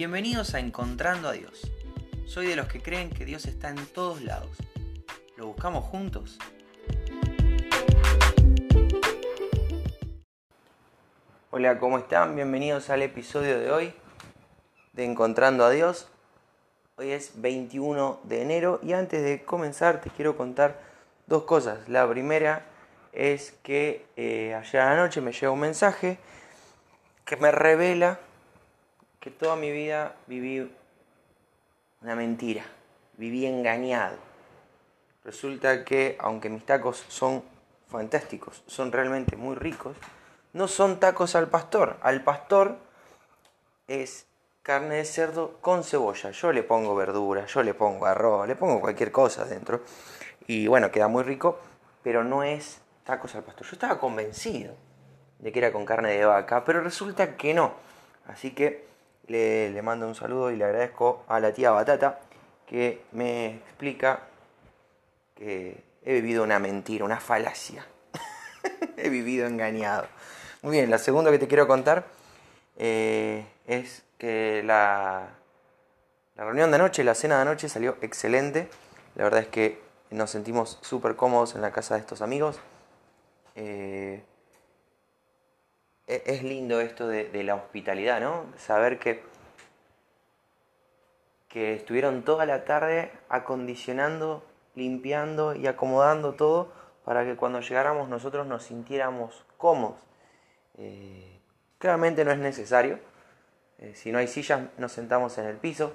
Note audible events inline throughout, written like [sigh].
Bienvenidos a Encontrando a Dios. Soy de los que creen que Dios está en todos lados. ¿Lo buscamos juntos? Hola, ¿cómo están? Bienvenidos al episodio de hoy de Encontrando a Dios. Hoy es 21 de enero y antes de comenzar te quiero contar dos cosas. La primera es que eh, ayer a la noche me llegó un mensaje que me revela que toda mi vida viví una mentira, viví engañado. Resulta que aunque mis tacos son fantásticos, son realmente muy ricos, no son tacos al pastor. Al pastor es carne de cerdo con cebolla. Yo le pongo verdura, yo le pongo arroz, le pongo cualquier cosa dentro. Y bueno, queda muy rico, pero no es tacos al pastor. Yo estaba convencido de que era con carne de vaca, pero resulta que no. Así que le, mando un saludo y le agradezco a la tía Batata que me explica que he vivido una mentira, una falacia. [laughs] he vivido engañado. Muy bien, la segunda que te quiero contar eh, es que la, la reunión de anoche, la cena de anoche salió excelente. La verdad es que nos sentimos súper cómodos en la casa de estos amigos. Eh, es lindo esto de, la hospitalidad, ¿no? Saber que, que estuvieron toda la tarde acondicionando, limpiando y acomodando todo para que cuando llegáramos nosotros nos sintiéramos cómodos. Eh, claramente no es necesario. Eh, si no hay sillas, nos sentamos en el piso.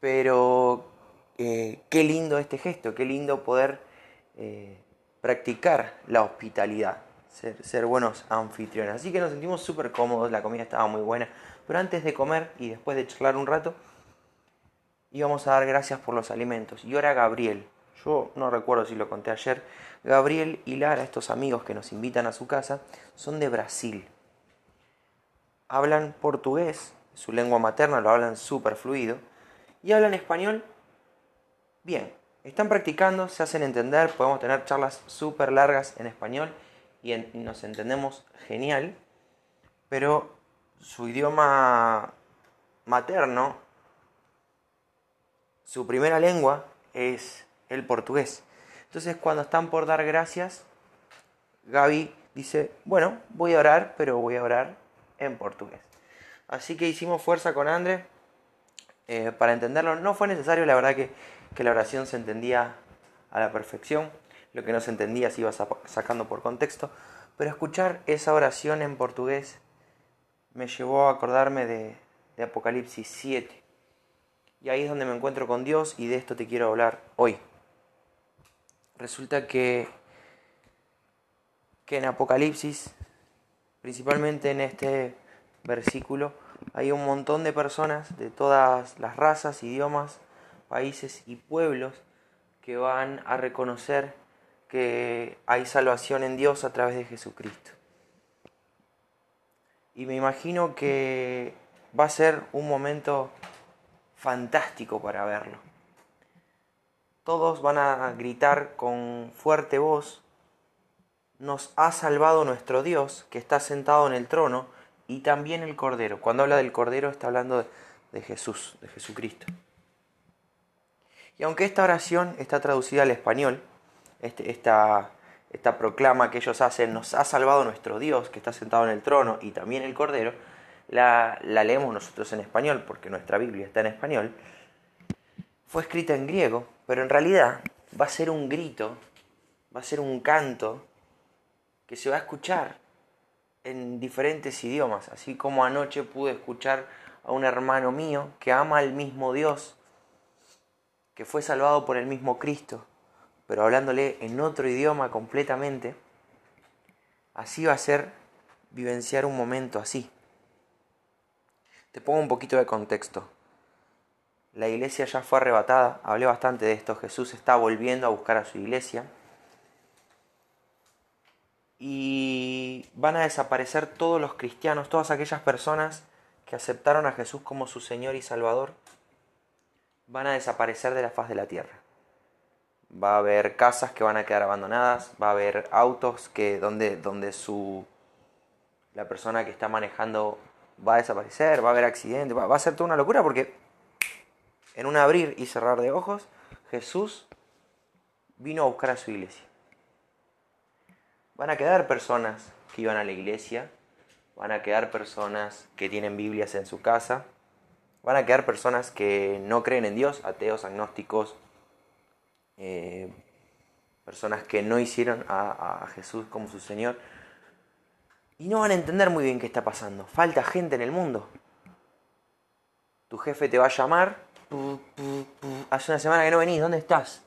Pero eh, qué lindo este gesto, qué lindo poder practicar la hospitalidad ser, buenos anfitriones. Así que nos sentimos súper cómodos, la comida estaba muy buena. Pero antes de comer y después de charlar un rato, íbamos a dar gracias por los alimentos. Y ahora Gabriel, yo no recuerdo si lo conté ayer, Gabriel y Lara, estos amigos que nos invitan a su casa, son de Brasil. Hablan portugués, su lengua materna lo hablan súper fluido, y hablan español bien. Están practicando, se hacen entender, podemos tener charlas súper largas en español y, nos entendemos genial, pero su idioma materno, su primera lengua es el portugués. Entonces cuando están por dar gracias, Gaby dice, bueno, voy a orar, pero voy a orar en portugués. Así que hicimos fuerza con André eh, para entenderlo. No fue necesario, la verdad que, que la oración se entendía a la perfección lo que no se entendía se iba sacando por contexto, pero escuchar esa oración en portugués me llevó a acordarme de, Apocalipsis 7. Y ahí es donde me encuentro con Dios y de esto te quiero hablar hoy. Resulta que, que en Apocalipsis, principalmente en este versículo, hay un montón de personas de todas las razas, idiomas, países y pueblos que van a reconocer que hay salvación en Dios a través de Jesucristo. Y me imagino que va a ser un momento fantástico para verlo. Todos van a gritar con fuerte voz, nos ha salvado nuestro Dios que está sentado en el trono y también el Cordero. Cuando habla del Cordero está hablando de, Jesús, de Jesucristo. Y aunque esta oración está traducida al español, este, esta, esta proclama que ellos hacen, nos ha salvado nuestro Dios que está sentado en el trono y también el Cordero, la, la leemos nosotros en español porque nuestra Biblia está en español, fue escrita en griego, pero en realidad va a ser un grito, va a ser un canto que se va a escuchar en diferentes idiomas, así como anoche pude escuchar a un hermano mío que ama al mismo Dios, que fue salvado por el mismo Cristo, pero hablándole en otro idioma completamente, así va a ser vivenciar un momento así. Te pongo un poquito de contexto. La iglesia ya fue arrebatada, hablé bastante de esto, Jesús está volviendo a buscar a su iglesia. Y van a desaparecer todos los cristianos, todas aquellas personas que aceptaron a Jesús como su Señor y Salvador, van a desaparecer de la faz de la tierra va a haber casas que van a quedar abandonadas, va a haber autos que donde, donde su la persona que está manejando va a desaparecer, va a haber accidentes, va, a ser toda una locura porque en un abrir y cerrar de ojos, Jesús vino a buscar a su iglesia. Van a quedar personas que iban a la iglesia, van a quedar personas que tienen Biblias en su casa, van a quedar personas que no creen en Dios, ateos, agnósticos, eh, personas que no hicieron a, Jesús como su Señor. Y no van a entender muy bien qué está pasando. Falta gente en el mundo. Tu jefe te va a llamar. Hace una semana que no venís, ¿dónde estás?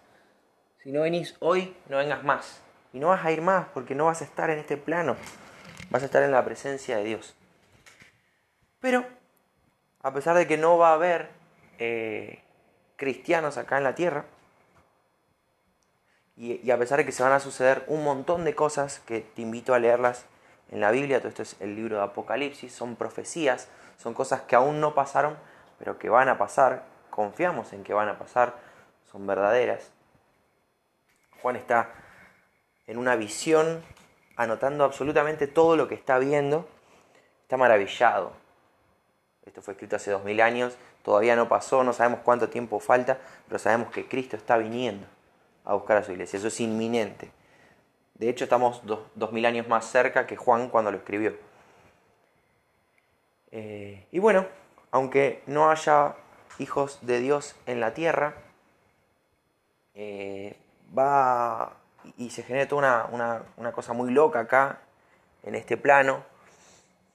Si no venís hoy, no vengas más. Y no vas a ir más porque no vas a estar en este plano. Vas a estar en la presencia de Dios. Pero, a pesar de que no va a haber eh, cristianos acá en la tierra, y, a pesar de que se van a suceder un montón de cosas que te invito a leerlas en la Biblia, todo esto es el libro de Apocalipsis, son profecías, son cosas que aún no pasaron, pero que van a pasar, confiamos en que van a pasar, son verdaderas. Juan está en una visión, anotando absolutamente todo lo que está viendo, está maravillado. Esto fue escrito hace dos mil años, todavía no pasó, no sabemos cuánto tiempo falta, pero sabemos que Cristo está viniendo a buscar a su iglesia. Eso es inminente. De hecho, estamos dos, mil años más cerca que Juan cuando lo escribió. Eh, y bueno, aunque no haya hijos de Dios en la tierra, eh, va y se genera toda una, cosa muy loca acá, en este plano.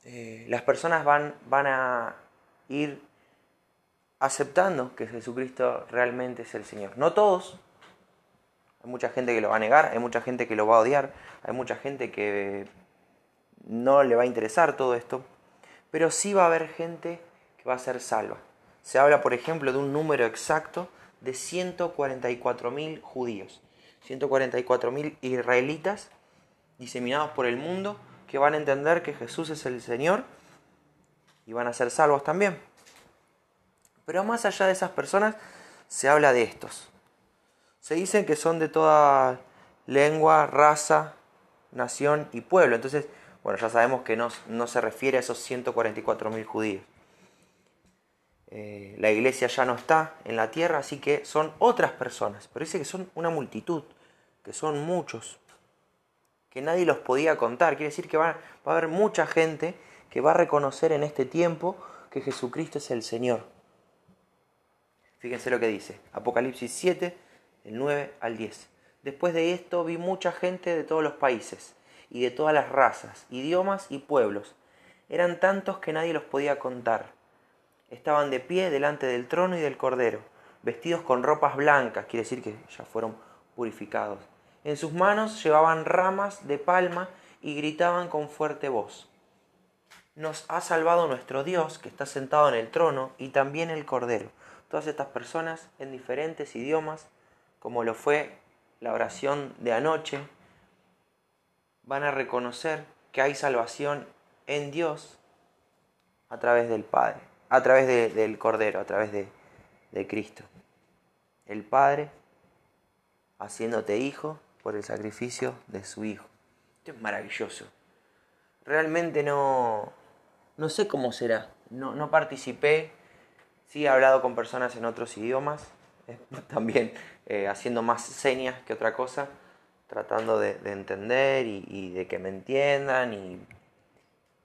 Eh, las personas van, van a ir aceptando que Jesucristo realmente es el Señor. No todos, hay mucha gente que lo va a negar, hay mucha gente que lo va a odiar, hay mucha gente que no le va a interesar todo esto, pero sí va a haber gente que va a ser salva. Se habla, por ejemplo, de un número exacto de 144.000 judíos, 144.000 israelitas diseminados por el mundo que van a entender que Jesús es el Señor y van a ser salvos también. Pero más allá de esas personas, se habla de estos, se dicen que son de toda lengua, raza, nación y pueblo. Entonces, bueno, ya sabemos que no, se refiere a esos 144.000 judíos. Eh, la iglesia ya no está en la tierra, así que son otras personas. Pero dice que son una multitud, que son muchos, que nadie los podía contar. Quiere decir que va, va a haber mucha gente que va a reconocer en este tiempo que Jesucristo es el Señor. Fíjense lo que dice. Apocalipsis 7, el 9 al 10. Después de esto vi mucha gente de todos los países, y de todas las razas, idiomas y pueblos. Eran tantos que nadie los podía contar. Estaban de pie delante del trono y del cordero, vestidos con ropas blancas, quiere decir que ya fueron purificados. En sus manos llevaban ramas de palma y gritaban con fuerte voz. Nos ha salvado nuestro Dios que está sentado en el trono y también el cordero. Todas estas personas en diferentes idiomas como lo fue la oración de anoche, van a reconocer que hay salvación en Dios a través del Padre, a través del Cordero, a través de, de Cristo. El Padre haciéndote hijo por el sacrificio de su Hijo. Esto es maravilloso. Realmente no, no sé cómo será. No, no participé. Sí he hablado con personas en otros idiomas. [laughs] También eh, haciendo más señas que otra cosa, tratando de, entender y, de que me entiendan y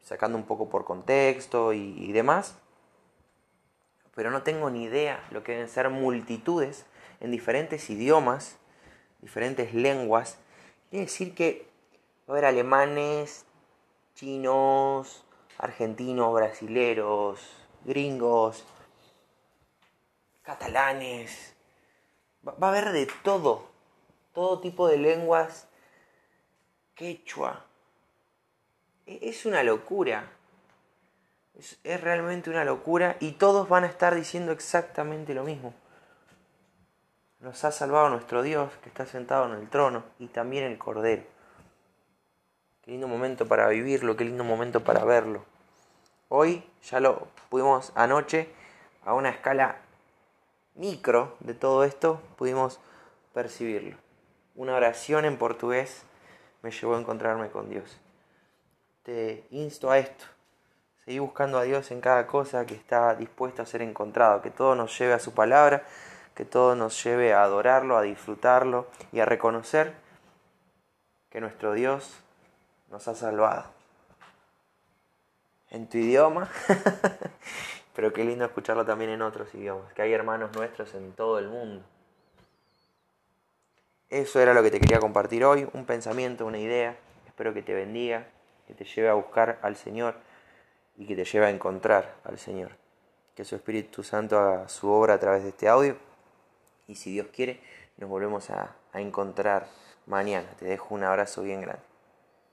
sacando un poco por contexto y, demás. Pero no tengo ni idea lo que deben ser multitudes en diferentes idiomas, diferentes lenguas. Quiere decir que va a haber alemanes, chinos, argentinos, brasileros, gringos, catalanes, Va, a haber de todo, todo tipo de lenguas. Quechua. E, es una locura. Es, realmente una locura y todos van a estar diciendo exactamente lo mismo. Nos ha salvado nuestro Dios que está sentado en el trono y también el Cordero. Qué lindo momento para vivirlo, qué lindo momento para verlo. Hoy ya lo pudimos anoche a una escala micro de todo esto pudimos percibirlo. Una oración en portugués me llevó a encontrarme con Dios. Te insto a esto. Seguí buscando a Dios en cada cosa que está dispuesto a ser encontrado, que todo nos lleve a su palabra, que todo nos lleve a adorarlo, a disfrutarlo y a reconocer que nuestro Dios nos ha salvado. En tu idioma, [laughs] [laughs] pero qué lindo escucharlo también en otros idiomas, que hay hermanos nuestros en todo el mundo. Eso era lo que te quería compartir hoy, un pensamiento, una idea. Espero que te bendiga, que te lleve a buscar al Señor y que te lleve a encontrar al Señor. Que su Espíritu Santo haga su obra a través de este audio y si Dios quiere nos volvemos a, a encontrar mañana. Te dejo un abrazo bien grande.